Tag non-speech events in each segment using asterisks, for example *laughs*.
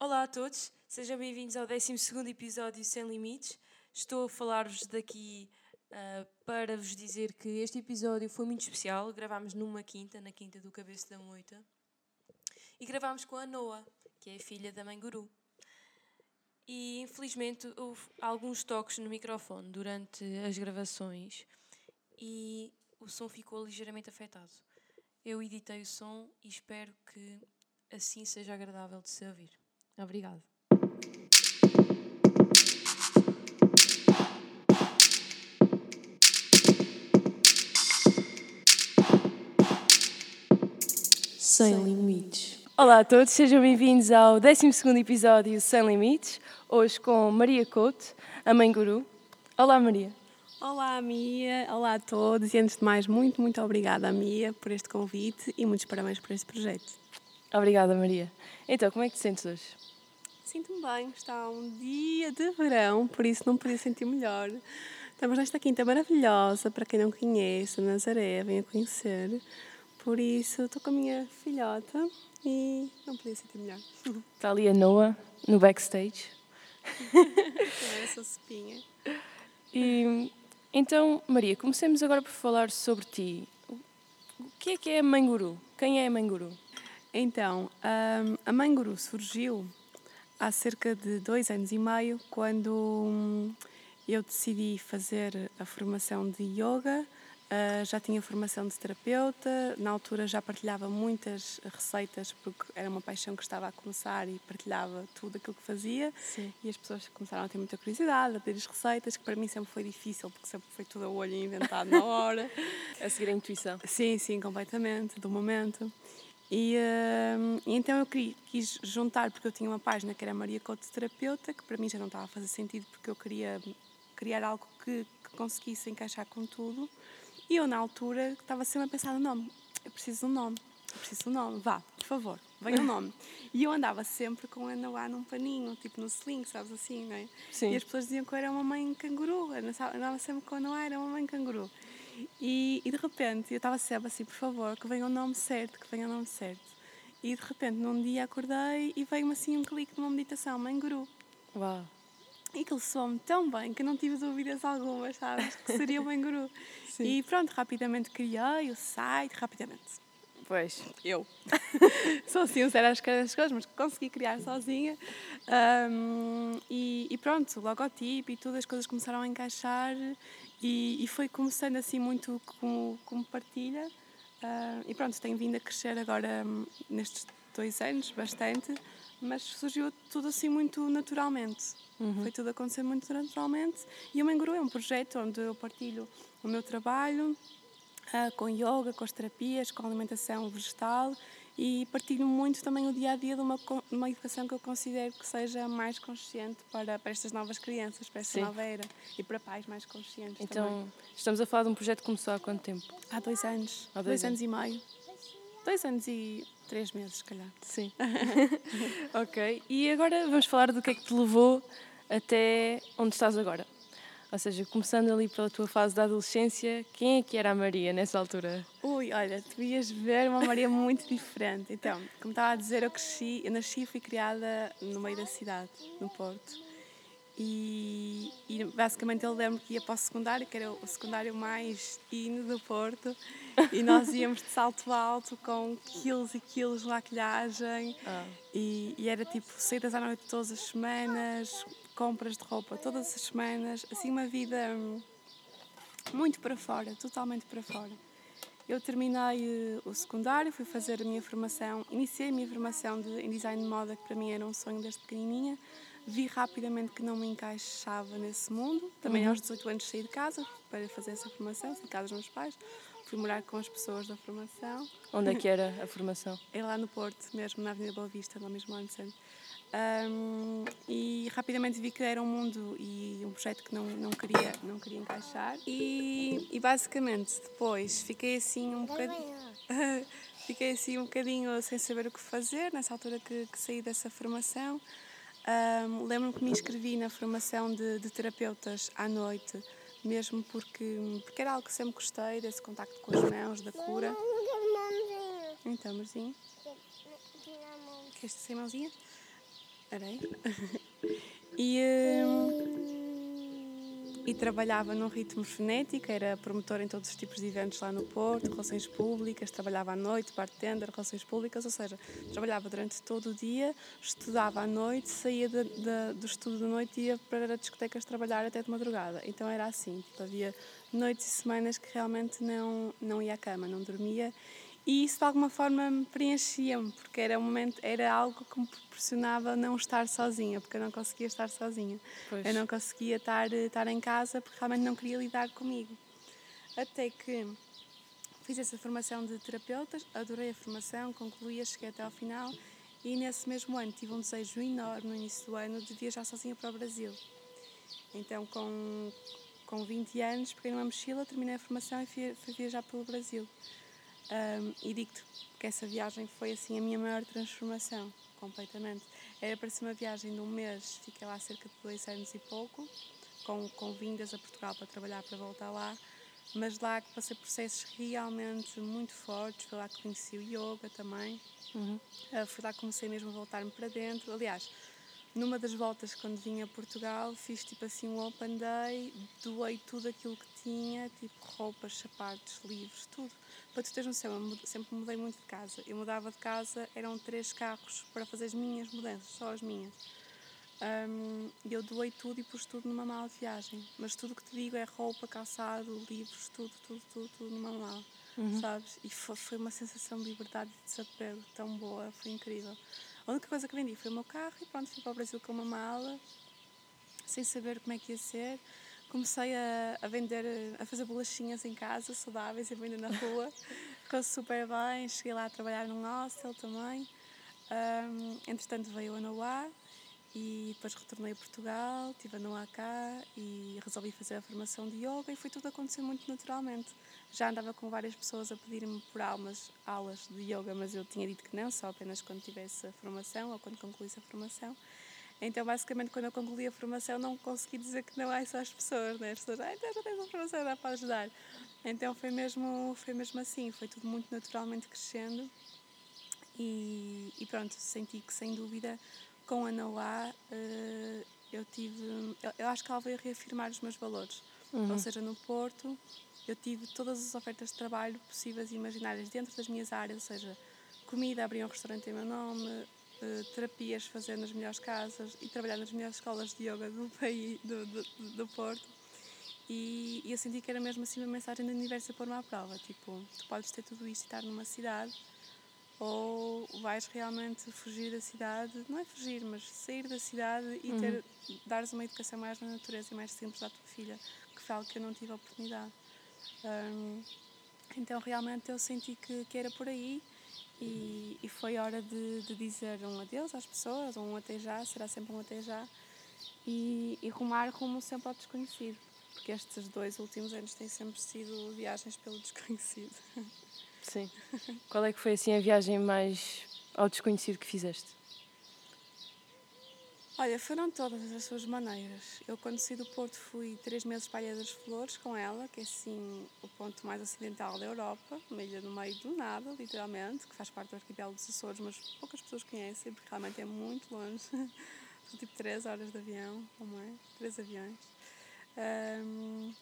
Olá a todos, sejam bem-vindos ao 12 episódio Sem Limites. Estou a falar-vos daqui uh, para vos dizer que este episódio foi muito especial. Gravámos numa quinta, na quinta do Cabeça da Moita, e gravámos com a Noa, que é filha da mãe Guru. E infelizmente houve alguns toques no microfone durante as gravações e o som ficou ligeiramente afetado. Eu editei o som e espero que assim seja agradável de se ouvir. Obrigado. Sem limites. Olá a todos, sejam bem-vindos ao 12 episódio Sem Limites, hoje com Maria Couto, a mãe guru. Olá Maria. Olá Mia, olá a todos e antes de mais muito, muito obrigada Mia por este convite e muitos parabéns por este projeto. Obrigada Maria. Então, como é que te sentes hoje? Sinto-me bem, está um dia de verão, por isso não podia sentir melhor. Estamos nesta quinta maravilhosa, para quem não conhece, Nazaré, venha conhecer. Por isso, estou com a minha filhota e não podia sentir melhor. *laughs* Está ali a Noah, no backstage. Sou espinha. E, então, Maria, comecemos agora por falar sobre ti. O que é que é a Mãe Guru? Quem é a Mãe Guru? Então, a Mãe Guru surgiu há cerca de dois anos e meio, quando hum, eu decidi fazer a formação de yoga. Uh, já tinha formação de terapeuta, na altura já partilhava muitas receitas, porque era uma paixão que estava a começar e partilhava tudo aquilo que fazia. Sim. E as pessoas começaram a ter muita curiosidade, a pedir as receitas, que para mim sempre foi difícil, porque sempre foi tudo a olho inventado na hora. *laughs* a seguir a intuição. Sim, sim, completamente, do momento. E, uh, então eu quis juntar, porque eu tinha uma página que era Maria Couto Terapeuta, que para mim já não estava a fazer sentido, porque eu queria criar algo que, que conseguisse encaixar com tudo. E eu, na altura, estava sempre a pensar no nome. Eu preciso de um nome, eu preciso de um nome, vá, por favor, venha o um nome. *laughs* e eu andava sempre com a Noá num paninho, tipo no sling, sabes assim, não é? Sim. E as pessoas diziam que eu era uma mãe canguru, eu andava sempre com a Noá, era uma mãe canguru. E, e de repente eu estava sempre assim, por favor, que venha o nome certo, que venha o nome certo. E de repente num dia acordei e veio-me assim um clique de uma meditação, Mãe Guru. Uau! E aquilo soou-me tão bem que não tive dúvidas algumas, sabes? Que seria o Mãe Guru. *laughs* Sim. E pronto, rapidamente criei o site, rapidamente. Pois. Eu. *laughs* Sou assim, não sei as coisas, mas consegui criar sozinha. Um, e, e, pronto, o logotipo e tudo, as coisas começaram a encaixar e, e foi começando assim muito como, como partilha. Uh, e pronto, tem vindo a crescer agora um, nestes dois anos, bastante, mas surgiu tudo assim muito naturalmente. Uhum. Foi tudo acontecer muito naturalmente. E o Menguru é um projeto onde eu partilho o meu trabalho uh, com yoga, com as terapias, com a alimentação vegetal e partilho muito também o dia a dia de uma, uma educação que eu considero que seja mais consciente para, para estas novas crianças, para esta Sim. nova era e para pais mais conscientes. Então, também. estamos a falar de um projeto que começou há quanto tempo? Há dois anos. Há dois, dois anos. anos e meio. Dois anos e três meses, se calhar. Sim. *laughs* ok. E agora vamos falar do que é que te levou até onde estás agora. Ou seja, começando ali pela tua fase da adolescência, quem é que era a Maria nessa altura? Ui, olha, tu ias ver uma Maria *laughs* muito diferente. Então, como estava a dizer, eu cresci, eu nasci e fui criada no meio da cidade, no Porto. E, e basicamente eu lembro que ia para o secundário, que era o secundário mais hino do Porto, e nós íamos de salto alto com quilos e quilos de maquilhagem. Ah. E, e, era tipo saídas à noite todas as semanas, compras de roupa todas as semanas, assim uma vida hum, muito para fora, totalmente para fora. Eu terminei eh, o secundário, fui fazer a minha formação, iniciei a minha formação de, em design de moda, que para mim era um sonho desde pequenininha. Vi rapidamente que não me encaixava nesse mundo. Também uhum. aos 18 anos saí de casa para fazer essa formação, saí de casa dos meus pais. Fui morar com as pessoas da formação. Onde é que *laughs* era a formação? É lá no Porto, mesmo na Avenida Boa Vista, lá mesmo lá no centro. Um, e rapidamente vi que era um mundo e um projeto que não, não, queria, não queria encaixar. E, e basicamente depois fiquei assim um bocadinho. *laughs* fiquei assim um bocadinho sem saber o que fazer nessa altura que, que saí dessa formação. Um, Lembro-me que me inscrevi na formação de, de, terapeutas à noite, mesmo porque, porque era algo que sempre gostei, desse contacto com as mãos, da cura. Então, amorzinho. Queres ser mãozinha? *laughs* E, hum, e trabalhava num ritmo frenético, era promotor em todos os tipos de eventos lá no Porto, relações públicas, trabalhava à noite, bartender, relações públicas, ou seja, trabalhava durante todo o dia, estudava à noite, saía de, de, do estudo da noite e ia para discotecas trabalhar até de madrugada. Então era assim, havia noites e semanas que realmente não, não ia à cama, não dormia e isso de alguma forma preenchia-me, porque era um momento, era algo que me proporcionava não estar sozinha, porque eu não conseguia estar sozinha. Pois. Eu não conseguia estar, estar em casa porque realmente não queria lidar comigo. Até que fiz essa formação de terapeutas, adorei a formação, concluí, cheguei até ao final e nesse mesmo ano tive um desejo enorme no início do ano de viajar sozinha para o Brasil. Então, com, com 20 anos, peguei numa mochila, terminei a formação e fui, fui viajar pelo Brasil. Um, e digo-te que essa viagem foi assim a minha maior transformação, completamente. Era para ser uma viagem de um mês, fiquei lá cerca de dois anos e pouco, com, com vindas a Portugal para trabalhar para voltar lá, mas lá que passei processos realmente muito fortes, foi lá que conheci o yoga também, uhum. uh, foi lá que comecei mesmo a voltar-me para dentro. Aliás, numa das voltas quando vim a Portugal fiz tipo assim um open day, doei tudo aquilo que tinha, tipo roupas, sapatos, livros, tudo para tu teres noção, eu sempre mudei muito de casa. Eu mudava de casa, eram três carros para fazer as minhas mudanças, só as minhas. Um, eu doei tudo e pus tudo numa mala de viagem. Mas tudo que te digo é roupa, calçado, livros, tudo, tudo, tudo, tudo numa mala. Uhum. Sabes? E foi, foi uma sensação de liberdade de desapego tão boa, foi incrível. A única coisa que vendi foi o meu carro e pronto, fui para o Brasil com uma mala, sem saber como é que ia ser comecei a, a vender, a fazer bolachinhas em casa, saudáveis, e vender na rua. *laughs* Ficou super bem, cheguei lá a trabalhar num hostel também. Um, entretanto veio a Noá e depois retornei a Portugal, estive a Noá cá e resolvi fazer a formação de yoga e foi tudo acontecer muito naturalmente. Já andava com várias pessoas a pedir-me por aulas, aulas de yoga, mas eu tinha dito que não, só apenas quando tivesse a formação ou quando concluísse a formação. Então, basicamente, quando eu concluí a formação, não consegui dizer que não é só as pessoas, né? As pessoas, ah, então já tens a formação, dá para ajudar. Então, foi mesmo, foi mesmo assim, foi tudo muito naturalmente crescendo. E, e pronto, senti que, sem dúvida, com a Noá, uh, eu tive. Eu, eu, acho que ela veio reafirmar os meus valores. Uhum. Ou seja, no Porto, eu tive todas as ofertas de trabalho possíveis e imaginárias dentro das minhas áreas, ou seja, comida, abri um restaurante em meu nome, uh, terapias fazer nas melhores casas e trabalhar nas melhores escolas de yoga do *laughs* país, do, do, do Porto. E, e, eu senti que era mesmo assim uma mensagem do universo a pôr-me à prova. Tipo, tu podes ter tudo isto e estar numa cidade, ou vais realmente fugir da cidade, não é fugir, mas sair da cidade e uhum. ter, dares uma educação mais na natureza e mais simples à tua filha, que foi algo que eu não tive a oportunidade. Um, então realmente eu senti que, que era por aí e, e foi hora de, de, dizer um adeus às pessoas, um até já, será sempre um até já, e, e rumar rumo sempre ao desconhecido, porque estes dois últimos anos têm sempre sido viagens pelo desconhecido. *laughs* Sim. *laughs* Qual é que foi assim a viagem mais ao desconhecido que fizeste? Olha, foram todas as suas maneiras. Eu, quando saí do Porto, fui três meses para a Ilha das Flores com ela, que é assim o ponto mais ocidental da Europa, uma ilha no meio do nada, literalmente, que faz parte do arquipélago dos Açores, mas poucas pessoas conhecem, porque realmente é muito longe. *laughs* São tipo três horas de avião, como é? Três aviões. Um,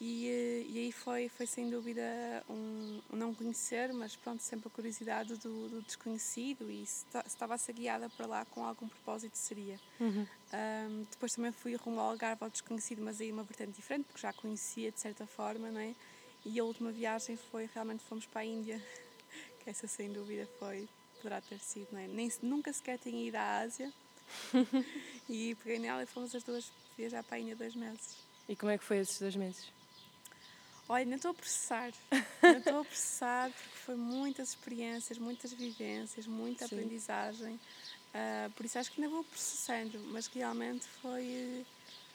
e, eh, e aí foi, foi sem dúvida um, um, não conhecer, mas pronto, sempre a curiosidade do, do desconhecido e se, se estava a ser guiada para lá com algum propósito seria. Uhum. Um, depois também fui rumo ao Algarve ao desconhecido, mas aí uma vertente diferente, porque já conhecia de certa forma, não é? E a última viagem foi, realmente fomos para a Índia, *laughs* que essa sem dúvida foi, poderá ter sido, não é? Nem, nunca sequer tinha ido à Ásia. *laughs* e peguei nela e fomos as duas viajar para a Índia dois meses. E como é que foi esses dois meses? Olha, não estou a processar. não estou a processar porque foi muitas experiências, muitas vivências, muita Sim. aprendizagem. Uh, por isso acho que ainda vou processando, mas realmente foi,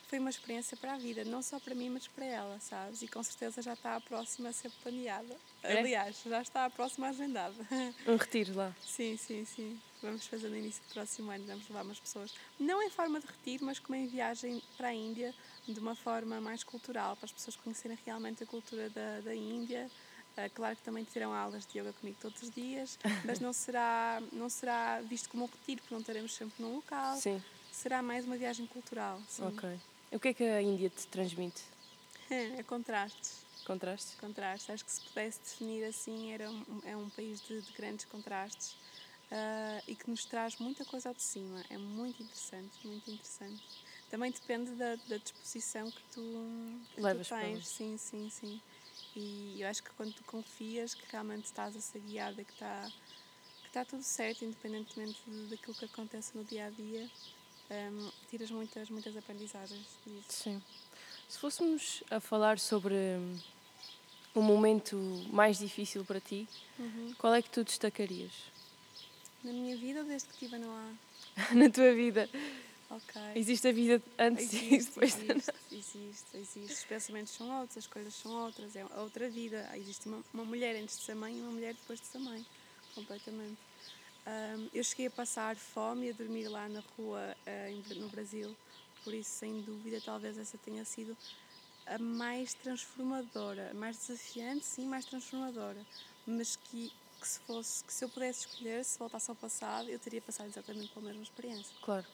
foi uma experiência para a vida, não só para mim, mas para ela, sabes? E com certeza já está a próxima a ser planeada. É? Aliás, já está a próxima agendada. *laughs* Um retiro lá. Sim, sim, sim. Vamos fazer no início do próximo ano, vamos levar umas pessoas, não em forma de retiro, mas como em viagem para a Índia, de uma forma mais cultural, para as pessoas conhecerem realmente a cultura da, da Índia Uh, claro que também terão aulas de yoga comigo todos os dias, *laughs* mas não será, não será visto como um retiro, porque não estaremos sempre num local. Sim. Será mais uma viagem cultural. Sim. Ok. O que é que a Índia te transmite? *laughs* É contrastes. Contrastes? Contrastes. Acho que se pudesse definir assim, era um, é um país de, de grandes contrastes uh, e que nos traz muita coisa ao de cima. É muito interessante, muito interessante. Também depende da, da disposição que tu, que Levas tu tens. Sim, sim, sim. E eu acho que quando tu confias que realmente estás a ser guiada, que está que está tudo certo, independentemente daquilo que acontece no dia a dia, um, tiras muitas, muitas aprendizagens disso. Sim. Se fôssemos a falar sobre um momento mais difícil para ti, uhum. qual é que tu destacarias? Na minha vida, desde que estive no ar. *laughs* Na tua vida? Ok. Existe a vida antes existe, e depois existe, existe, existe. Os pensamentos são outros, as coisas são outras, é outra vida. Existe uma, uma mulher antes de ser mãe e uma mulher depois de ser mãe. Completamente. Um, eu cheguei a passar fome e a dormir lá na rua uh, no Brasil, por isso, sem dúvida, talvez essa tenha sido a mais transformadora, mais desafiante, sim, mais transformadora, mas que, que se fosse, que se eu pudesse escolher, se voltasse ao passado, eu teria passado exatamente pela mesma experiência. Claro.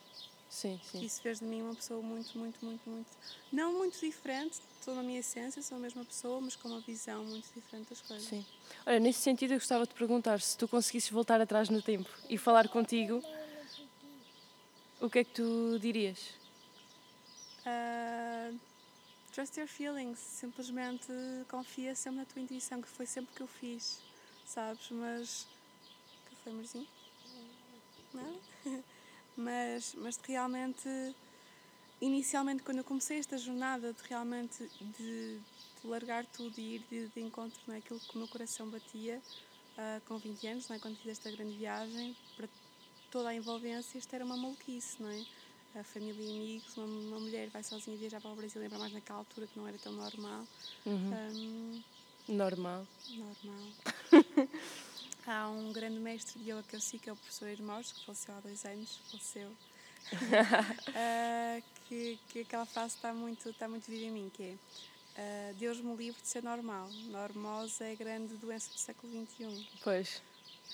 Sim, sim. Isso fez de mim uma pessoa muito, muito, muito, muito. Não muito diferente, estou na minha essência, sou a mesma pessoa, mas com uma visão muito diferente das coisas. Sim. Olha, nesse sentido, eu gostava de perguntar se tu conseguisses voltar atrás no tempo e falar contigo, o que é que tu dirias? Uh, trust your feelings. Simplesmente confia sempre na tua intuição, que foi sempre que eu fiz, sabes? Mas. Café, amorzinho? Não? *laughs* mas, mas realmente, inicialmente, quando eu comecei esta jornada de realmente de, de largar tudo e ir de, de encontro naquilo é, que o meu coração batia, uh, com 20 anos, não é? quando fiz esta grande viagem, para toda a envolvência, isto era uma maluquice, não é? A família e amigos, uma, uma mulher vai sozinha viajar para o Brasil, lembra mais naquela altura que não era tão normal. Uhum. Um, normal. Normal. *laughs* Há um grande mestre de yoga que eu sigo, que é o professor Irmãos, que faleceu há dois anos, faleceu. uh, *laughs* que, que aquela frase está muito, está muito viva em mim, que é uh, Deus me livre de ser normal. Normose é a grande doença do século XXI. Pois,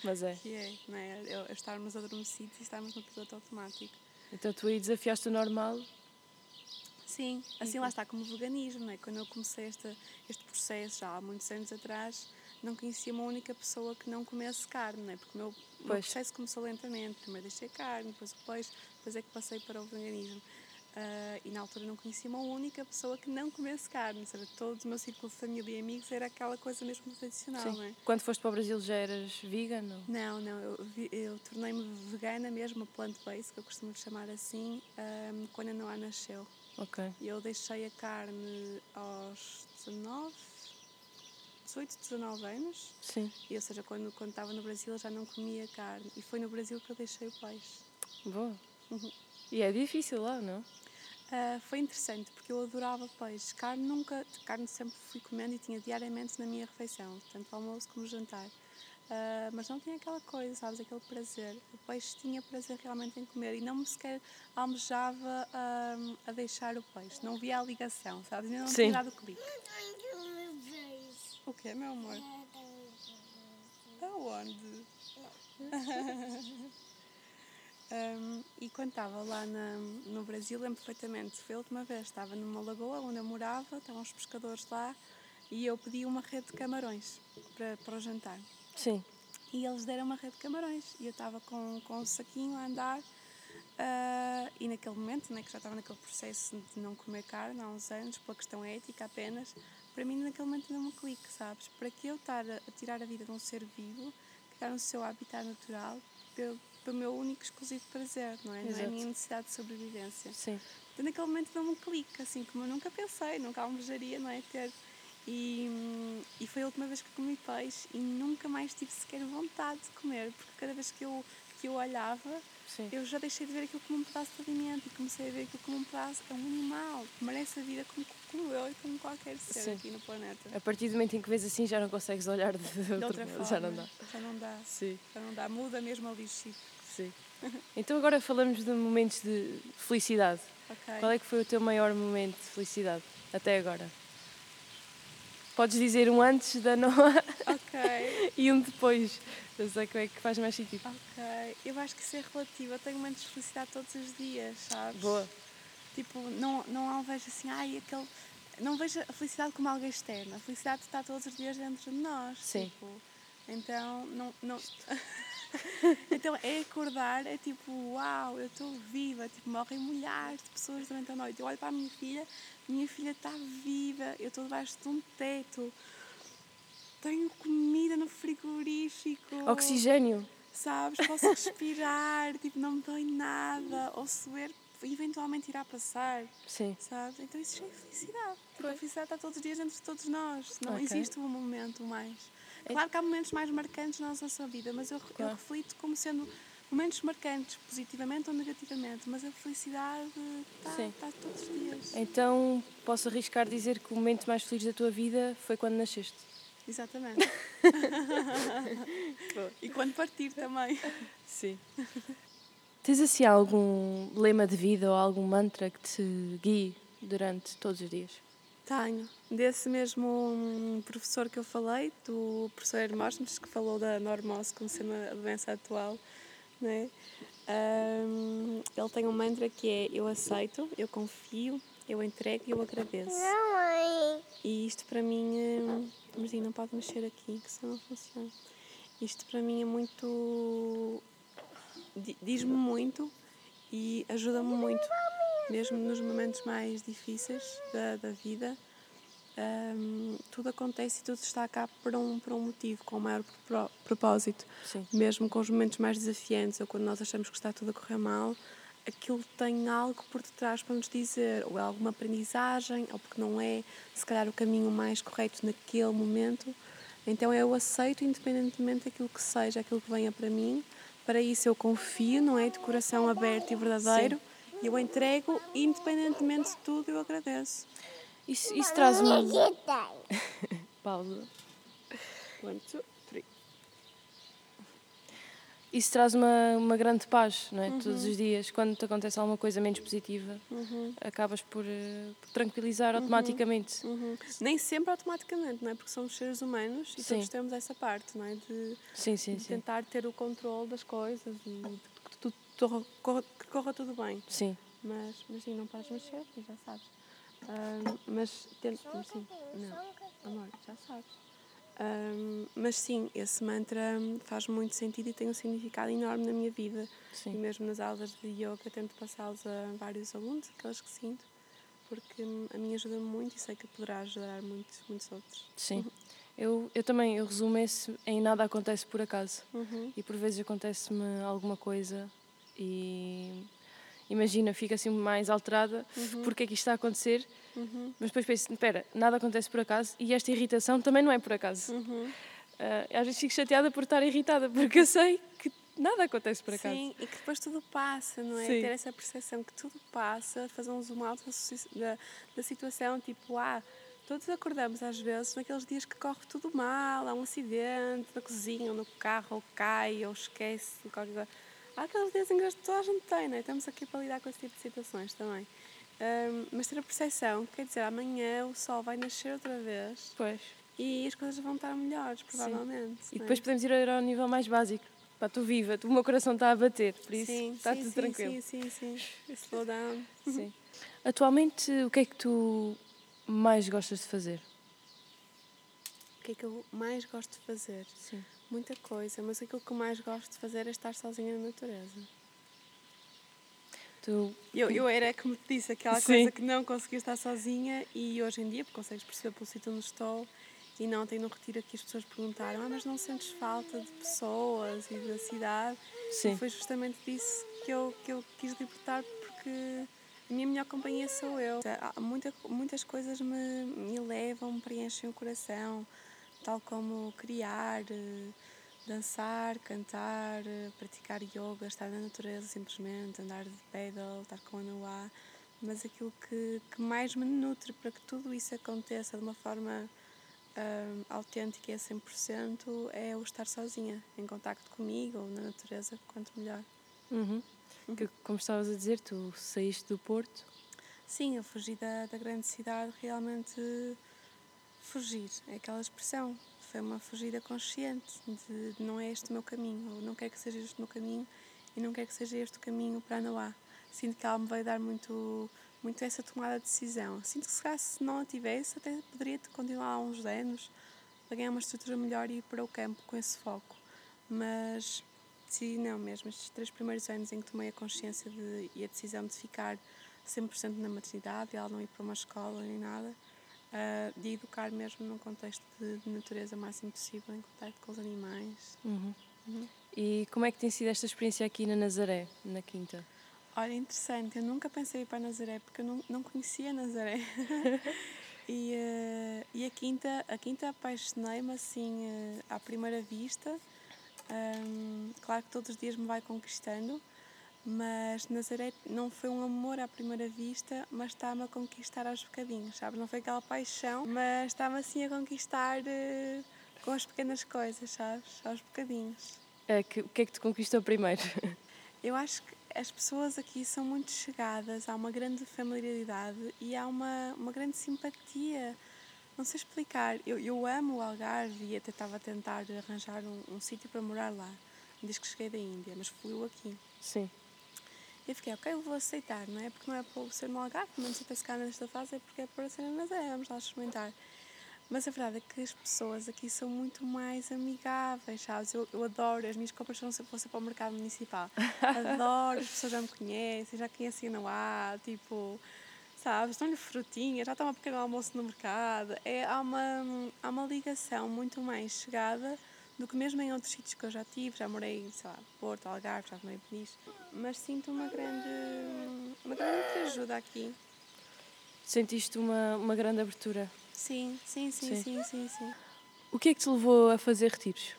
mas é. Que é, não é? é estarmos adormecidos e estarmos no piloto automático. Então tu aí desafiaste o normal? Sim, assim lá está, como veganismo, não é? Quando eu comecei este, este processo já há muitos anos atrás, não conhecia uma única pessoa que não comesse carne, não é? Porque o meu, meu processo começou lentamente. Primeiro deixei carne, depois o peixe, depois é que passei para o veganismo. Uh, e na altura não conhecia uma única pessoa que não comesse carne, seja, todo o meu círculo de família e amigos era aquela coisa mesmo tradicional, Sim. não é? Quando foste para o Brasil já eras vegan? Não, não, eu, eu tornei-me vegana mesmo, plant-based, que eu costumo chamar assim, um, ah, quando a Noah nasceu. Ok. E eu deixei a carne aos 19, 18, 19 anos. Sim. E, ou seja, quando, quando estava no Brasil eu já não comia carne. E foi no Brasil que eu deixei o peixe. Boa. Uhum. E é difícil lá, não? Uh, foi interessante porque eu adorava peixe. Carne nunca, carne sempre fui comendo e tinha diariamente na minha refeição, tanto almoço como jantar. Uh, mas não tinha aquela coisa, sabes, aquele prazer. O peixe tinha prazer realmente em comer e não me sequer almejava uh, a deixar o peixe. Não via a ligação, sabes? Ainda não Sim. tinha dado o clique. O que, meu amor? Aonde? *laughs* um, e quando estava lá na, no Brasil, lembro perfeitamente, foi a última vez, estava numa lagoa onde eu morava, estavam os pescadores lá, e eu pedi uma rede de camarões para, para o jantar. Sim. E eles deram uma rede de camarões, e eu estava com, com um saquinho a andar, uh, e naquele momento, né, que já estava naquele processo de não comer carne há uns anos, pela questão ética apenas, para mim naquele momento deu um clique, sabes? Para que eu estar a, tirar a vida de um ser vivo que está no seu habitat natural pelo, pelo meu único exclusivo prazer, não é? Exato. Não é a minha necessidade de sobrevivência. Sim. Então naquele momento deu um clique, assim como eu nunca pensei, nunca almejaria, não é? Ter. E, e foi a última vez que comi peixe e nunca mais tive sequer vontade de comer, porque cada vez que eu, que eu olhava Sim. eu já deixei de ver aquilo como um pedaço de alimento e comecei a ver aquilo como um pedaço, é um animal, que merece a vida como, como eu e como qualquer ser Sim. aqui no planeta. A partir do momento em que vês assim já não consegues olhar de, de, de outra forma. Já não dá. Já não dá. Sim. Já não dá. Muda mesmo ali o Sim. *laughs* então agora falamos de momentos de felicidade. Okay. Qual é que foi o teu maior momento de felicidade até agora? Podes dizer um antes da Noa Ok. *laughs* e um depois. Eu sei que é que faz mais sentido. Ok. Eu acho que isso é relativo. Eu tenho momentos de felicidade todos os dias, sabes? Boa. Tipo, não, não vejo assim, ai, aquele. Não vejo a felicidade como algo externo. A felicidade está todos os dias dentro de nós. Sim. Tipo, então, não. não... *laughs* *laughs* então, é acordar, é tipo, uau, eu estou viva. Tipo, morrem milhares de pessoas durante a noite. Eu olho para a minha filha, minha filha está viva. Eu estou debaixo de um teto. Tenho comida no frigorífico. Oxigênio. Sabes? Posso respirar, *laughs* tipo, não me dói nada. Ou suer eventualmente irá passar. Sim. Sabes? Então isso já é felicidade. Tipo, a felicidade está todos os dias dentro de todos nós. Não Ok. existe um momento mais. É- Claro que há momentos mais marcantes na nossa vida, mas eu, eu Claro. reflito como sendo momentos marcantes, positivamente ou negativamente. Mas a felicidade está, está todos os dias. Então posso arriscar dizer que o momento mais feliz da tua vida foi quando nasceste. Exatamente. *laughs* e quando partir também. Sim. Tens assim algum lema de vida ou algum mantra que te guie durante todos os dias? Tenho. Desse mesmo hum, professor que eu falei, do professor Hermógenes, que falou da normose como sendo a doença atual, né? Hum, ele tem um mantra que é eu aceito, eu confio, eu entrego e eu agradeço. E isto para mim, hum, mas não pode mexer aqui, que senão não funciona. Isto para mim é muito. di- diz-me muito e ajuda-me muito, mesmo nos momentos mais difíceis da, da vida. hum, tudo acontece e tudo está cá por um, por um motivo, com o maior pro- propósito. Sim. Mesmo com os momentos mais desafiantes ou quando nós achamos que está tudo a correr mal, aquilo tem algo por detrás para nos dizer, ou é alguma aprendizagem, ou porque não é, se calhar, o caminho mais correto naquele momento. Então eu aceito, independentemente daquilo que seja, aquilo que venha para mim. Para isso eu confio, não é? De coração aberto e verdadeiro. E eu entrego, independentemente de tudo, eu agradeço. Isso, isso traz-me. *laughs* Pausa. One, two, three. Isso traz uma, uma grande paz, não é? Todos os dias. Quando te acontece alguma coisa menos positiva, acabas por, eh, por tranquilizar automaticamente. Uhum. Nem sempre automaticamente, não é? Porque somos seres humanos e Sim. todos temos essa parte, não é? De, Sim, sim, de sim. tentar ter o controle das coisas e de corra, que corra tudo bem. Sim. Mas, mas sim, não podes mexer, tu já sabes. Mas, sim, não, amor, já sabes. Mas sim, esse mantra faz muito sentido e tem um significado enorme na minha vida. E Sim. mesmo nas aulas de yoga tento passá-los a vários alunos, aqueles que sinto, porque a mim ajuda muito e sei que poderá ajudar muitos, muitos outros. Sim. Eu, eu também, eu resumo esse em nada acontece por acaso. Uhum. E por vezes acontece-me alguma coisa e imagina, fico assim mais alterada porque é que isto está a acontecer, Uhum. mas depois penso, espera, nada acontece por acaso e esta irritação também não é por acaso. Uhum. Ah, às vezes fico chateada por estar irritada porque eu sei que nada acontece por acaso. Sim, e que depois tudo passa, não é? Sim. Ter essa percepção que tudo passa, fazer um zoom out da, da situação, tipo, ah, todos acordamos às vezes naqueles dias que corre tudo mal, há um acidente na cozinha, ou no carro, ou cai, ou esquece, qualquer coisa. Há aqueles dias em que toda a gente tem, não é? Estamos aqui para lidar com esse tipo de situações também. Ahm, mas ter a percepção, que quer dizer, amanhã o sol vai nascer outra vez Pois. e as coisas vão estar melhores, provavelmente. E não é? depois podemos ir ao nível mais básico. Pá, estou viva, o meu coração está a bater, por isso sim, está sim, tudo sim, tranquilo. Sim, sim, sim. *laughs* Slow down. Sim. Atualmente, o que é que tu mais gostas de fazer? O que é que eu mais gosto de fazer? Sim. Muita coisa, mas aquilo que eu mais gosto de fazer é estar sozinha na natureza. Tu, Eu, eu era, como te disse, aquela Sim. coisa que não conseguia estar sozinha e hoje em dia, porque consegues perceber pelo sítio onde estou, e não tenho no retiro aqui as pessoas perguntaram, ah, mas não sentes falta de pessoas e da cidade? sim. E foi justamente disso que eu, que eu quis libertar, porque a minha melhor companhia sou eu. Há muita, muitas coisas me, me levam, me preenchem o coração, tal como criar, eh, dançar, cantar, eh, praticar yoga, estar na natureza simplesmente, andar de pedal, estar com a Noah. Mas aquilo que, que mais me nutre para que tudo isso aconteça de uma forma hum, autêntica e a 100% é o estar sozinha, em contacto comigo ou na natureza, quanto melhor. Uhum. Que, como estavas a dizer, tu saíste do Porto. Sim, eu fugi da, da grande cidade realmente fugir, é aquela expressão. Foi uma fugida consciente de, de não é este o meu caminho, ou não quero que seja este o meu caminho e não quero que seja este o caminho para Noá. Sinto que ela me vai dar muito, muito essa tomada de decisão. Sinto que se, se não a tivesse, até poderia continuar há uns anos para ganhar uma estrutura melhor e ir para o campo com esse foco. Mas decidi não mesmo, estes três primeiros anos em que tomei a consciência de, e a decisão de ficar 100% na maternidade, ela não ir para uma escola nem nada, uh, de educar mesmo num contexto de, de, natureza o máximo possível, em contato com os animais. Uhum. Uhum. E como é que tem sido esta experiência aqui na Nazaré, na Quinta? Olha, interessante, eu nunca pensei em ir para Nazaré porque eu não, não conhecia Nazaré. *laughs* e, uh, e a Quinta, a Quinta apaixonei-me assim uh, à primeira vista. Um, claro que todos os dias me vai conquistando, mas Nazaré não foi um amor à primeira vista, mas está-me a conquistar aos bocadinhos, sabe? Não foi aquela paixão, mas está-me assim a conquistar uh, com as pequenas coisas, sabes? Aos bocadinhos. É, que, o que é que te conquistou primeiro? *laughs* Eu acho que as pessoas aqui são muito chegadas, há uma grande familiaridade e há uma, uma grande simpatia. Não sei explicar. Eu, eu amo o Algarve e até estava a tentar arranjar um, um sítio para morar lá, desde que cheguei da Índia, mas fui aqui. Sim. E fiquei, ok, eu vou aceitar, não é? Porque não é para ser no Algarve, não se se cá nesta fase, é porque é para ser na Nazaré, vamos lá experimentar. Mas a verdade é que as pessoas aqui são muito mais amigáveis, sabes? Eu, eu adoro, as minhas compras são se fosse para o mercado municipal. Adoro, as pessoas já me conhecem, já conhecem não há, tipo, sabes? Estão-lhe frutinhas, já estão a pequeno almoço no mercado. É, há, uma, há uma ligação muito mais chegada do que mesmo em outros sítios que eu já tive. Já morei, sei lá, Porto, Algarve, já morei em Peniche. Mas sinto uma grande, uma grande ajuda aqui. Sentiste uma, uma grande abertura Sim, sim, sim, sim, sim, sim, sim. O que é que te levou a fazer retiros?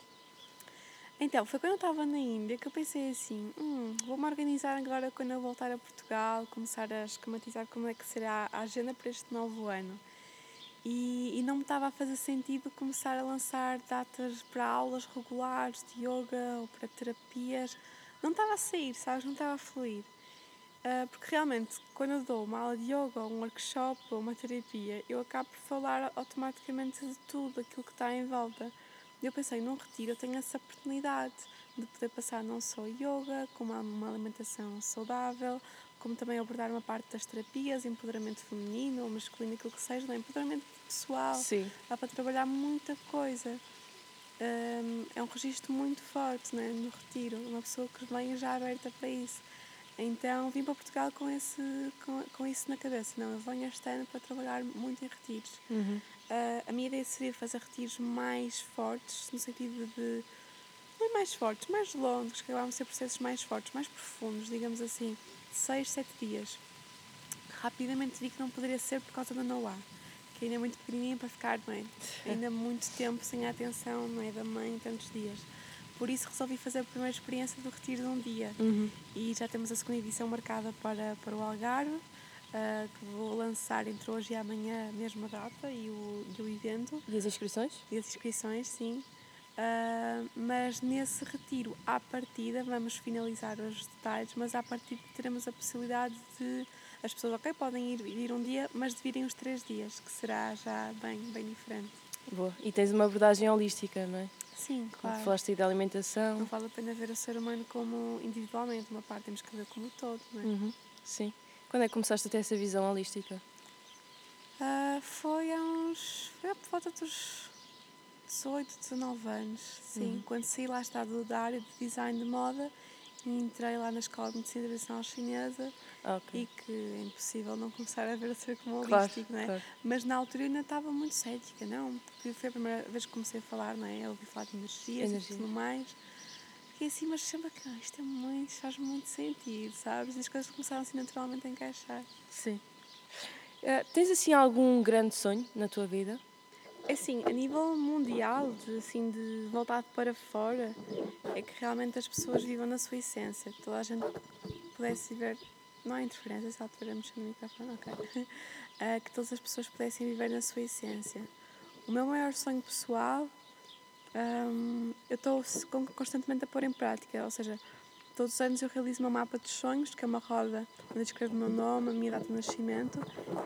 Então, foi quando eu estava na Índia que eu pensei assim, hum, vou-me organizar agora quando eu voltar a Portugal, começar a esquematizar como é que será a agenda para este novo ano. E, e não me estava a fazer sentido começar a lançar datas para aulas regulares de yoga ou para terapias. Não estava a sair, sabes? Não estava a fluir. Uh, porque realmente, quando eu dou uma aula de yoga, um workshop ou uma terapia, eu acabo por falar automaticamente de tudo aquilo que está em volta. Eu pensei, num retiro eu tenho essa oportunidade de poder passar não só yoga, como uma alimentação saudável, como também abordar uma parte das terapias, empoderamento feminino ou masculino, aquilo que seja, não é? empoderamento pessoal. Sim. Dá para trabalhar muita coisa. Um, é um registro muito forte né, no retiro, uma pessoa que vem já aberta para isso. Então vim para Portugal com, esse, com, com isso na cabeça. Não, eu venho este ano para trabalhar muito em retiros. Uhum. Uh, a minha ideia seria fazer retiros mais fortes, no sentido de. Não é mais fortes, mais longos, que acabavam a ser processos mais fortes, mais profundos, digamos assim, seis, sete dias. Rapidamente vi que não poderia ser por causa da Noah, que ainda é muito pequenininha para ficar, não é? Ainda muito tempo sem a atenção, não é? Da mãe, tantos dias. Por isso resolvi fazer a primeira experiência do retiro de um dia. Uhum. E já temos a segunda edição marcada para, para o Algarve, uh, que vou lançar entre hoje e amanhã a mesma data e o, e o evento. E as inscrições? E as inscrições, sim. Uh, mas nesse retiro, à partida, vamos finalizar os detalhes, mas à partida teremos a possibilidade de as pessoas, ok, podem ir, ir um dia, mas de virem os três dias, que será já bem, bem diferente. Boa. E tens uma abordagem holística, não é? Sim, claro. Falaste aí da alimentação. Não vale a pena ver o ser humano como individualmente, uma parte temos que ver como todo, não é? Uhum. Sim. Quando é que começaste a ter essa visão holística? Uh, foi há uns. Foi por volta dos 18, 19 anos, sim. Uhum. Quando saí lá está da área de design de moda e entrei lá na escola de medicina tradicional chinesa okay. e que é impossível não começar a ver ser como claro, holístico, não é? Claro. Mas na altura eu ainda estava muito cética, não, porque foi a primeira vez que comecei a falar, não é? Eu ouvi falar de energias Energia. e tudo mais. E assim, mas chama que isto é muito, faz muito sentido, sabes? E as coisas começaram assim naturalmente a encaixar. Sim. Uh, tens assim algum grande sonho na tua vida? É assim, a nível mundial, de, assim, de voltado para fora, é que realmente as pessoas vivam na sua essência. Toda a gente pudesse viver não há interferência, se ela mexer no microfone, ok. Uh, *laughs* que todas as pessoas pudessem viver na sua essência. O meu maior sonho pessoal, um, eu estou constantemente a pôr em prática, ou seja, todos os anos eu realizo uma mapa dos sonhos, que é uma roda onde eu escrevo o meu nome, a minha data de nascimento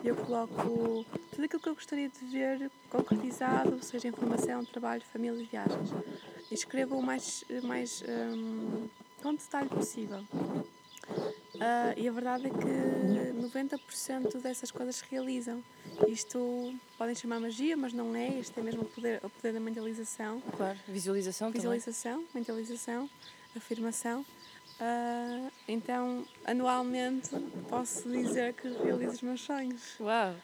e eu coloco tudo aquilo que eu gostaria de ver concretizado, seja informação, trabalho, família e viagens. E escrevo o mais, mais um, com detalhe possível. Uh, e a verdade é que 90% dessas coisas se realizam. Isto podem chamar magia, mas não é. Isto é mesmo o poder, o poder da mentalização. Claro, visualização, visualização também. Mentalização, afirmação. Uh, então, anualmente, posso dizer que realizo os meus sonhos. Uau!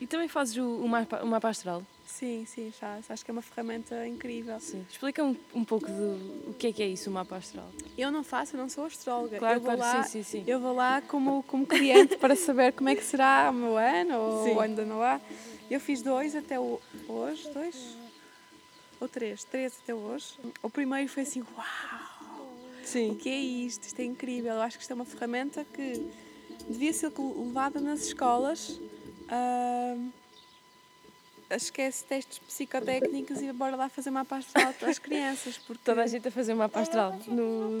e também fazes o, o, mapa, o mapa astral? Sim, sim, faço. Acho que é uma ferramenta incrível. Sim. Explica um, um pouco do o que é que é isso, o mapa astral. Eu não faço, eu não sou astróloga. Claro, eu vou claro, lá, sim, sim, sim. Eu vou lá como, como cliente para saber como é que será o meu ano ou sim. o ano da Noá. Eu fiz dois até o, hoje, dois ou três, três até hoje. O primeiro foi assim, uau! Sim. O que é isto? Isto é incrível. Eu acho que isto é uma ferramenta que devia ser levada nas escolas. Uh, esquece testes psicotécnicos e bora lá fazer uma astral às crianças. Porque... Toda a gente a fazer uma astral no,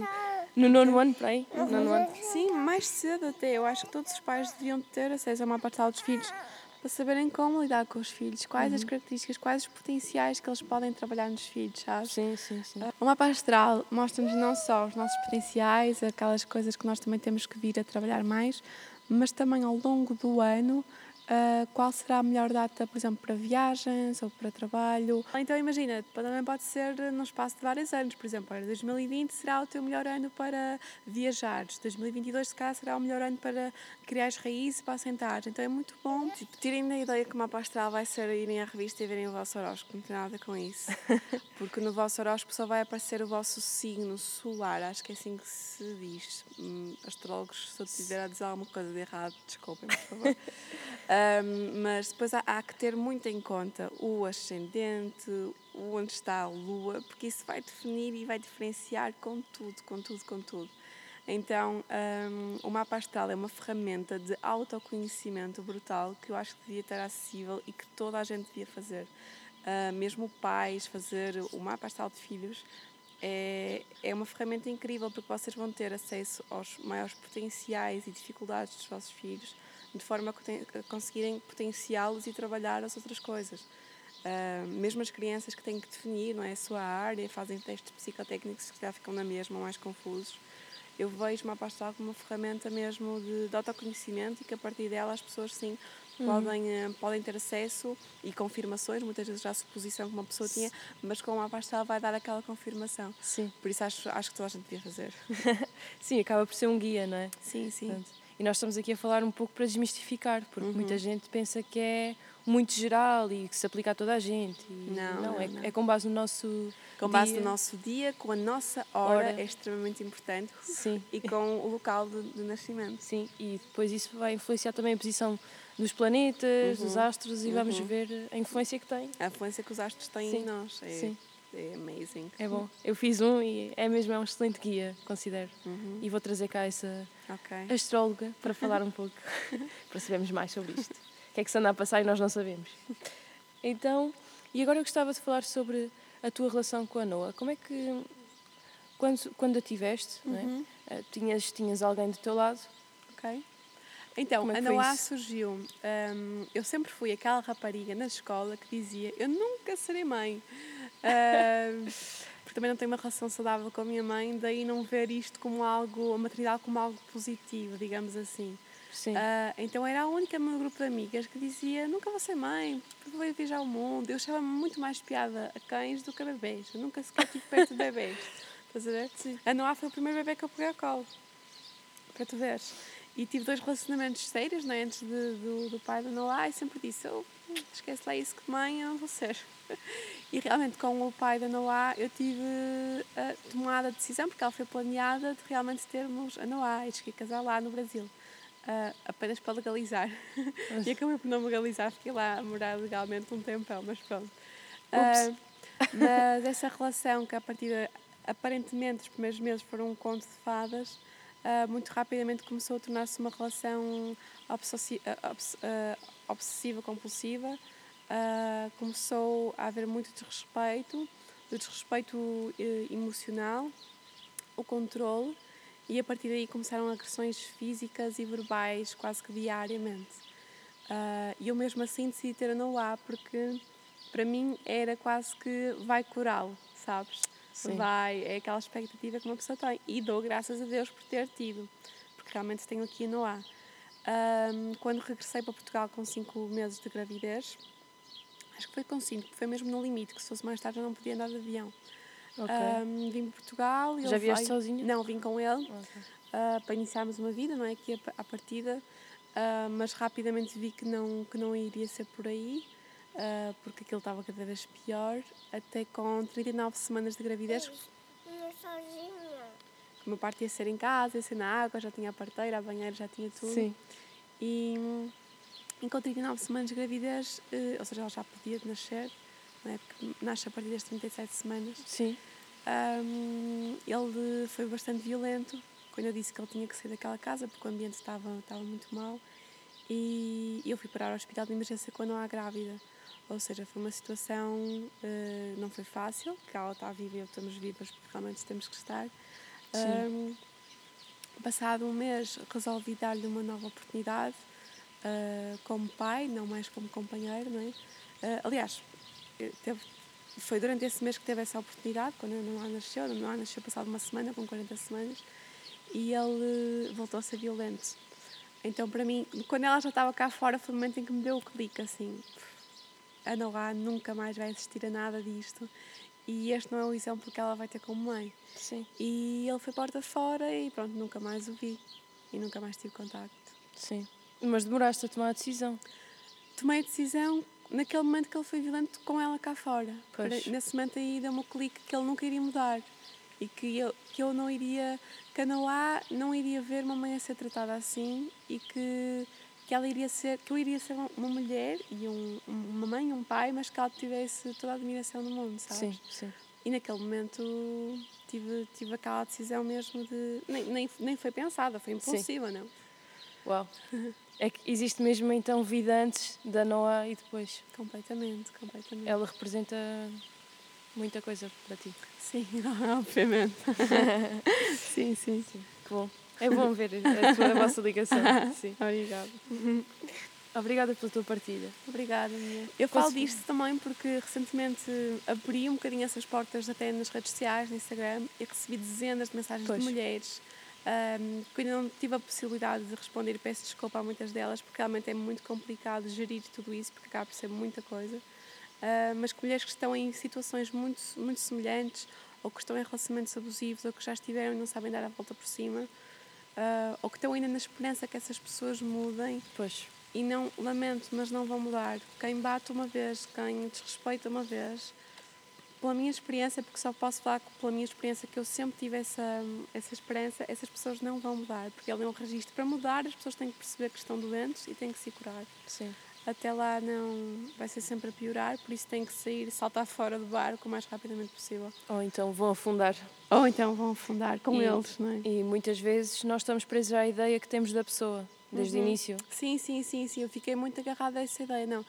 no nono ano, para aí? No nono ano. Sim, mais cedo até. Eu acho que todos os pais deviam ter acesso a uma astral dos filhos para saberem como lidar com os filhos, quais uhum. as características, quais os potenciais que eles podem trabalhar nos filhos, sabes? Sim, sim, sim. O mapa astral mostra-nos não só os nossos potenciais, aquelas coisas que nós também temos que vir a trabalhar mais, mas também ao longo do ano Uh, qual será a melhor data, por exemplo, para viagens ou para trabalho. Então imagina, também pode ser num espaço de vários anos, por exemplo, 2020 será o teu melhor ano para viajares, 2022 se calhar será o melhor ano para criar as raízes para assentar. Então é muito bom. Tipo, tirem da ideia que o mapa astral vai ser irem à revista e verem o vosso horóscopo, não tem nada com isso. *laughs* Porque no vosso horóscopo só vai aparecer o vosso signo solar, acho que é assim que se diz. Hum, astrólogos, se eu tiver a dizer alguma coisa de errado, desculpem, por favor. *laughs* Um, mas depois há, há, que ter muito em conta o ascendente, onde está a lua, porque isso vai definir e vai diferenciar com tudo, com tudo, com tudo. Então, um, o mapa astral é uma ferramenta de autoconhecimento brutal que eu acho que devia estar acessível e que toda a gente devia fazer. Uh, mesmo pais, fazer o mapa astral de filhos é, é uma ferramenta incrível porque vocês vão ter acesso aos maiores potenciais e dificuldades dos vossos filhos de forma a conseguirem potenciá-los e trabalhar as outras coisas. Uh, mesmo as crianças que têm que definir não é, a sua área, fazem testes psicotécnicos que já ficam na mesma, mais confusos. Eu vejo uma astral como uma ferramenta mesmo de, de autoconhecimento e que a partir dela as pessoas sim uhum. podem, uh, podem ter acesso e confirmações, muitas vezes já a suposição que uma pessoa tinha, mas com uma astral vai dar aquela confirmação. Sim. Por isso acho, acho que toda a gente devia fazer. *laughs* sim, acaba por ser um guia, não é? Sim, sim. Portanto, e nós estamos aqui a falar um pouco para desmistificar, porque uhum. muita gente pensa que é muito geral e que se aplica a toda a gente. Não, não, é, não, é, com base no nosso Com base dia. no nosso dia, com a nossa hora, hora. é extremamente importante. Sim. E com o local de, de, nascimento. Sim, e depois isso vai influenciar também a posição dos planetas, uhum. dos astros, e uhum. vamos ver a influência que tem. A influência que os astros têm Sim. em nós. É. Sim é amazing. É bom. Eu fiz um e é mesmo é um excelente guia, considero. Uhum. E vou trazer cá essa okay. astróloga para falar um pouco, *laughs* para sabermos mais sobre isto. O que é que se anda a passar e nós não sabemos. Então, e agora eu gostava de falar sobre a tua relação com a Noa. Como é que, quando, quando a tiveste, é? uhum. é? tinhas, tinhas alguém do teu lado? Ok. Então, é a Noá surgiu. Um, eu sempre fui aquela rapariga na escola que dizia: Eu nunca serei mãe. Uh, porque também não tenho uma relação saudável com a minha mãe, daí não ver isto como algo, a maternidade como algo positivo, digamos assim. Sim. Uh, então era a única meu grupo de amigas que dizia nunca vou ser mãe, vou viajar ao mundo. Eu achava muito mais piada a cães do que a bebês. Eu nunca sequer tive perto de bebês. Estás a ver? Sim. A Noah foi o primeiro bebê que eu peguei ao colo. Para tu veres. E tive dois relacionamentos sérios, né, antes de, do, do pai da Noah, e sempre disse: oh, esquece lá isso que mãe eu não vou ser. E realmente com o pai da Noah eu tive a tomada a decisão, porque ela foi planeada, de realmente termos a Noah e de casar lá no Brasil. Uh, apenas para legalizar. *laughs* e acabei por não legalizar, fiquei lá a morar legalmente um tempão, mas pronto. Uh, mas essa relação que a partir de, aparentemente os primeiros meses foram um conto de fadas, uh, muito rapidamente começou a tornar-se uma relação obsessiva-compulsiva uh, começou a haver muito desrespeito, o desrespeito uh, emocional, o controle e a partir daí começaram agressões físicas e verbais quase que diariamente. Uh, e eu mesmo assim decidi ter a Noah porque para mim era quase que vai curá-lo, sabes? Sim. Vai, é aquela expectativa que uma pessoa tem. E dou graças a Deus por ter tido, porque realmente tenho aqui a Noah. Um, quando regressei para Portugal com 5 meses de gravidez, acho que foi com 5, foi mesmo no limite, que se fosse mais tarde eu não podia andar de avião. Okay. Um, vim para Portugal. Já vieste sozinha? Não, vim com ele okay. uh, para iniciarmos uma vida, não é? Aqui à partida. Uh, mas rapidamente vi que não, que não iria ser por aí, uh, porque aquilo estava cada vez pior. Até com 39 semanas de gravidez. Ia sozinha. O meu parto ia ser em casa, ia ser na água, já tinha a parteira, a banheira, já tinha tudo. Sim. E, e com 39 semanas de gravidez, uh, ou seja, ela já podia nascer, não é? porque nasce a partir das 37 semanas. Sim. Um, ele foi bastante violento quando eu disse que ele tinha que sair daquela casa porque o ambiente estava, estava muito mal. E eu fui parar ao hospital de emergência quando há grávida. Ou seja, foi uma situação, uh, não foi fácil, que ela está viva e eu estamos vivas porque realmente temos que estar. Um, passado um mês, resolvi dar-lhe uma nova oportunidade uh, como pai, não mais como companheiro, não é? Uh, aliás, teve foi durante esse mês que teve essa oportunidade, quando a Noah nasceu. A Noah nasceu passado uma semana, com 40 semanas, e ele voltou a ser violento. Então, para mim, quando ela já estava cá fora, foi o momento em que me deu o clique, assim, a Noah nunca mais vai assistir a nada disto e este não é o exemplo que ela vai ter como mãe. Sim. E ele foi porta fora e pronto, nunca mais o vi e nunca mais tive contacto. Sim. Mas demoraste a tomar a decisão? Tomei a decisão naquele momento que ele foi violento com ela cá fora. Pois. Nesse momento aí deu-me o clique que ele nunca iria mudar e que eu, que eu não iria, que a não iria ver uma mãe a ser tratada assim e que, que ela iria ser, que eu iria ser uma mulher e um, uma mãe e um pai, mas que ela tivesse toda a admiração do mundo, sabes? Sim, sim. E naquele momento tive, tive aquela decisão mesmo de. Nem, nem, nem foi pensada, foi impulsiva, sim. não? Uau! *laughs* É que existe mesmo então vida antes da Noah e depois. Completamente, completamente. Ela representa muita coisa para ti. Sim, *laughs* obviamente. sim, *laughs* sim, sim. Que bom. É bom ver a, tua, a *laughs* vossa ligação. Sim. Obrigada. *laughs* Obrigada pela tua partilha. Obrigada, minha. Eu Posso... falo disto também porque recentemente abri um bocadinho essas portas até nas redes sociais, no Instagram, e recebi dezenas de mensagens pois. de mulheres um, que ainda não tive a possibilidade de responder peço desculpa a muitas delas porque realmente é muito complicado gerir tudo isso porque acaba por ser muita coisa. Uh, mas que mulheres que estão em situações muito, muito semelhantes ou que estão em relacionamentos abusivos ou que já estiveram e não sabem dar a volta por cima uh, ou que estão ainda na esperança que essas pessoas mudem. Pois. E não, lamento, mas não vão mudar. Quem bate uma vez, quem desrespeita uma vez, pela minha experiência, porque só posso falar pela minha experiência que eu sempre tive essa, essa esperança, essas pessoas não vão mudar, porque ele é um registro. Para mudar, as pessoas têm que perceber que estão doentes e têm que se curar. Sim. Até lá não vai ser sempre a piorar, por isso tem que sair, saltar fora do barco o mais rapidamente possível. Ou então vão afundar. Ou então vão afundar com e, eles, não é? E muitas vezes nós estamos presos à ideia que temos da pessoa, desde uhum. o início. Sim, sim, sim, sim. Eu fiquei muito agarrada a essa ideia. Não,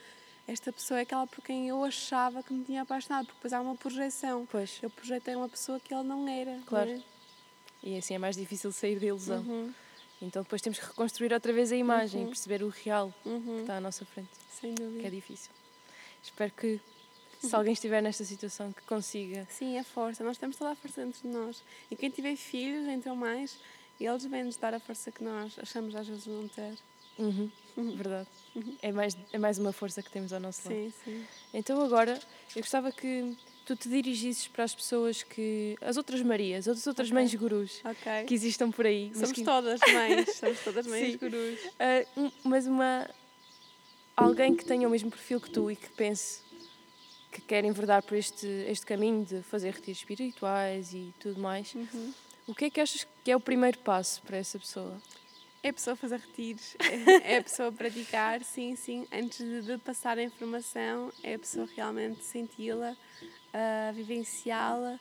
esta pessoa é aquela por quem eu achava que me tinha apaixonado, porque depois há uma projeção. Pois. Eu projetei uma pessoa que ele não era. Claro. Né? E assim é mais difícil sair da ilusão. Uhum. Então depois temos que reconstruir outra vez a imagem, uhum. perceber o real uhum. que está à nossa frente. Sem dúvida. Que é difícil. Espero que se alguém estiver nesta situação que consiga. Sim, a força. Nós temos toda a força dentro de nós. E quem tiver filhos, então mais, eles vêm nos dar a força que nós achamos às vezes não ter. Uhum. Verdade. Uhum. É, mais, é mais uma força que temos ao nosso lado. Sim, sim. Então agora, eu gostava que tu te dirigisses para as pessoas que. as outras Marias, as outras okay. mães gurus okay. que existam por aí. Somos que... todas mães, somos todas *laughs* mães sim. gurus. Uh, mas uma. alguém que tenha o mesmo perfil que tu e que pense que quer enverdar por este, este caminho de fazer retiros espirituais e tudo mais, uhum. o que é que achas que é o primeiro passo para essa pessoa? É a pessoa fazer retiros, é a pessoa praticar, sim, sim. Antes de, de passar a informação, é a pessoa realmente senti-la, uh, vivenciá-la,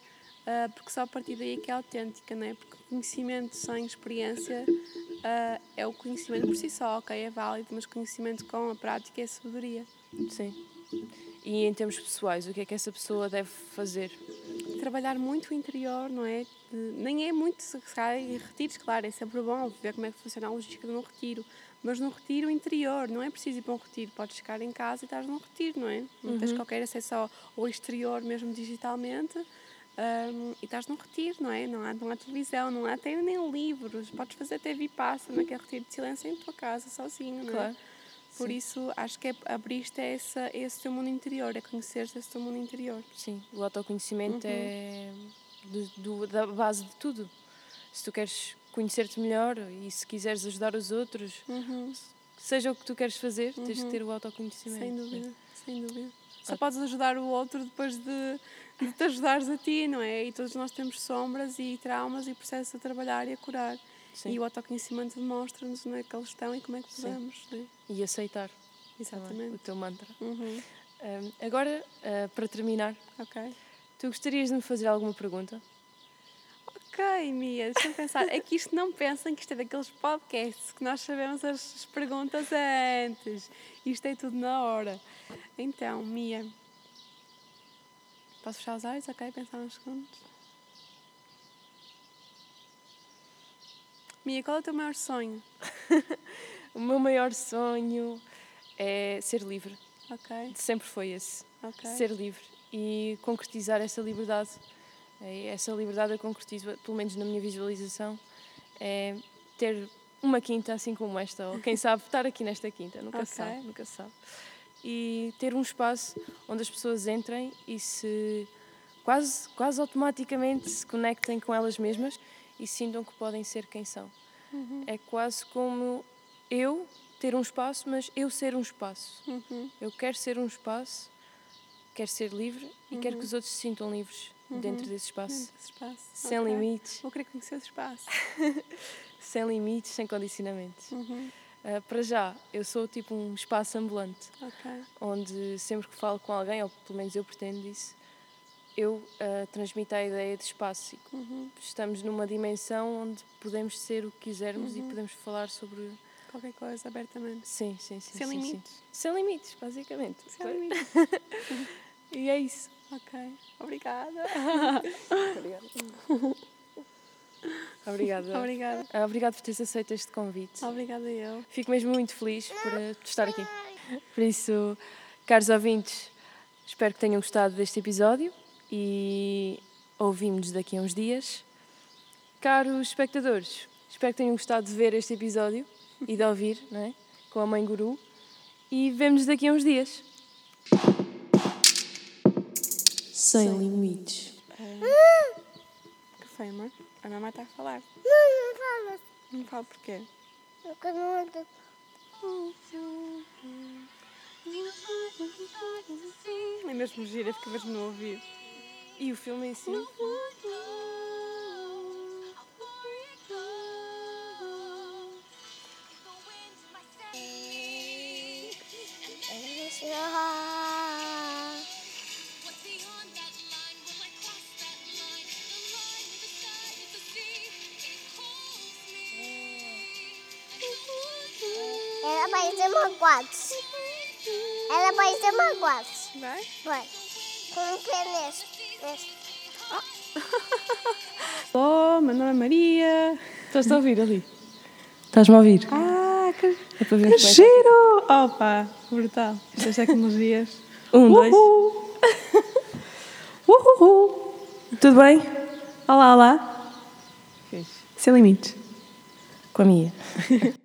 porque só a partir daí é que é autêntica, não é? Porque conhecimento sem experiência é o conhecimento por si só, ok, é válido, mas conhecimento com a prática é sabedoria. Sim. E em termos pessoais, o que é que essa pessoa deve fazer? trabalhar muito o interior, não é? De- nem é muito, se calhar, em retiros, claro, é sempre bom ver como é que funciona a logística de um retiro. Mas num retiro interior, não é preciso ir para um retiro, podes ficar em casa e estás num retiro, não é? Não tens qualquer acesso ao, ao exterior, mesmo digitalmente, hum, e estás num retiro, não é? Não há, não há televisão, não há até nem livros, podes fazer até vipassana, naquele retiro de silêncio em tua casa, sozinho, não é? Claro. Por Sim. isso, acho que é abrir-te a essa, esse teu mundo interior, é conhecer-te esse teu mundo interior. Sim, o autoconhecimento é do, do- da base de tudo. Se tu queres conhecer-te melhor e se quiseres ajudar os outros, seja o que tu queres fazer, tens que ter o autoconhecimento. Sem dúvida, sem dúvida. Só podes ajudar o outro depois de, de te ajudares a ti, não é? E todos nós temos sombras e traumas e processos a trabalhar e a curar. Sim. E o autoconhecimento demonstra-nos onde é que eles estão e como é que podemos, não é? E aceitar também, o Exatamente. teu mantra. Uhum. Ahm, agora, ah, para terminar, Ok. tu gostarias de me fazer alguma pergunta? Ok, Mia, deixa-me pensar. É que isto não pensem que isto é daqueles podcasts que nós sabemos as as perguntas antes. Isto é tudo na hora. Então, Mia. Posso fechar os olhos? Ok, pensar uns segundos. Mia, qual é o teu maior sonho? *laughs* O meu maior sonho é ser livre. Ok, Sempre foi esse. ok. Ser livre e concretizar essa liberdade. É, Essa liberdade eu concretizo, pelo menos na minha visualização, é ter uma quinta assim como esta, ou quem sabe estar aqui nesta quinta, nunca Ok. se sabe, nunca sabe. E ter um espaço onde as pessoas entrem e se quase, quase automaticamente se conectem com elas mesmas e sintam que podem ser quem são. Uhum. É quase como eu ter um espaço, mas eu ser um espaço. Uhum. Eu quero ser um espaço, quero ser livre e quero que os outros se sintam livres dentro desse espaço. Dentro desse espaço. Sem Ok. limites, Vou querer conhecer esse espaço. *laughs* sem limites, sem condicionamentos. Uhum. Ah, para já, eu sou tipo um espaço ambulante, Ok. onde sempre que falo com alguém, ou pelo menos eu pretendo isso, eu ah, transmito a ideia de espaço. Uhum. Estamos numa dimensão onde podemos ser o que quisermos e podemos falar sobre. Qualquer coisa, abertamente. Sim, sim, sim. Sem sim, sim. limites. Sem limites, basicamente. Sem limites. *laughs* E é isso. Ok. Obrigada. *laughs* Obrigada. Obrigada. Ah, Obrigada por teres aceito este convite. Obrigada eu. Fico mesmo muito feliz por eh, por estar aqui. Por isso, caros ouvintes, espero que tenham gostado deste episódio e ouvimos-nos daqui a uns dias. Caros espectadores, espero que tenham gostado de ver este episódio e de ouvir, não é? Com a Mãe Guru. E vemo-nos daqui a uns dias. Sem limites. Que foi, amor? A mamãe está a falar. Não, não fala. Não falo porquê. Porque não ando. É mesmo gira, fica mesmo no ouvido. E o filme em si? Ela magoados. Ela vai ser magoados. Vai? Vai. Como que é nesse? nesse? Olá, meu nome é Maria. Estás a ouvir ali? Estás-me a ouvir? Ah, que, É para ver que é que- giro! Opa, brutal. Estas tecnologias. Um, dois. Uhul. *laughs* Uhul. Tudo bem? Olá, olá. Fiz. Sem limites. Com a minha. *laughs*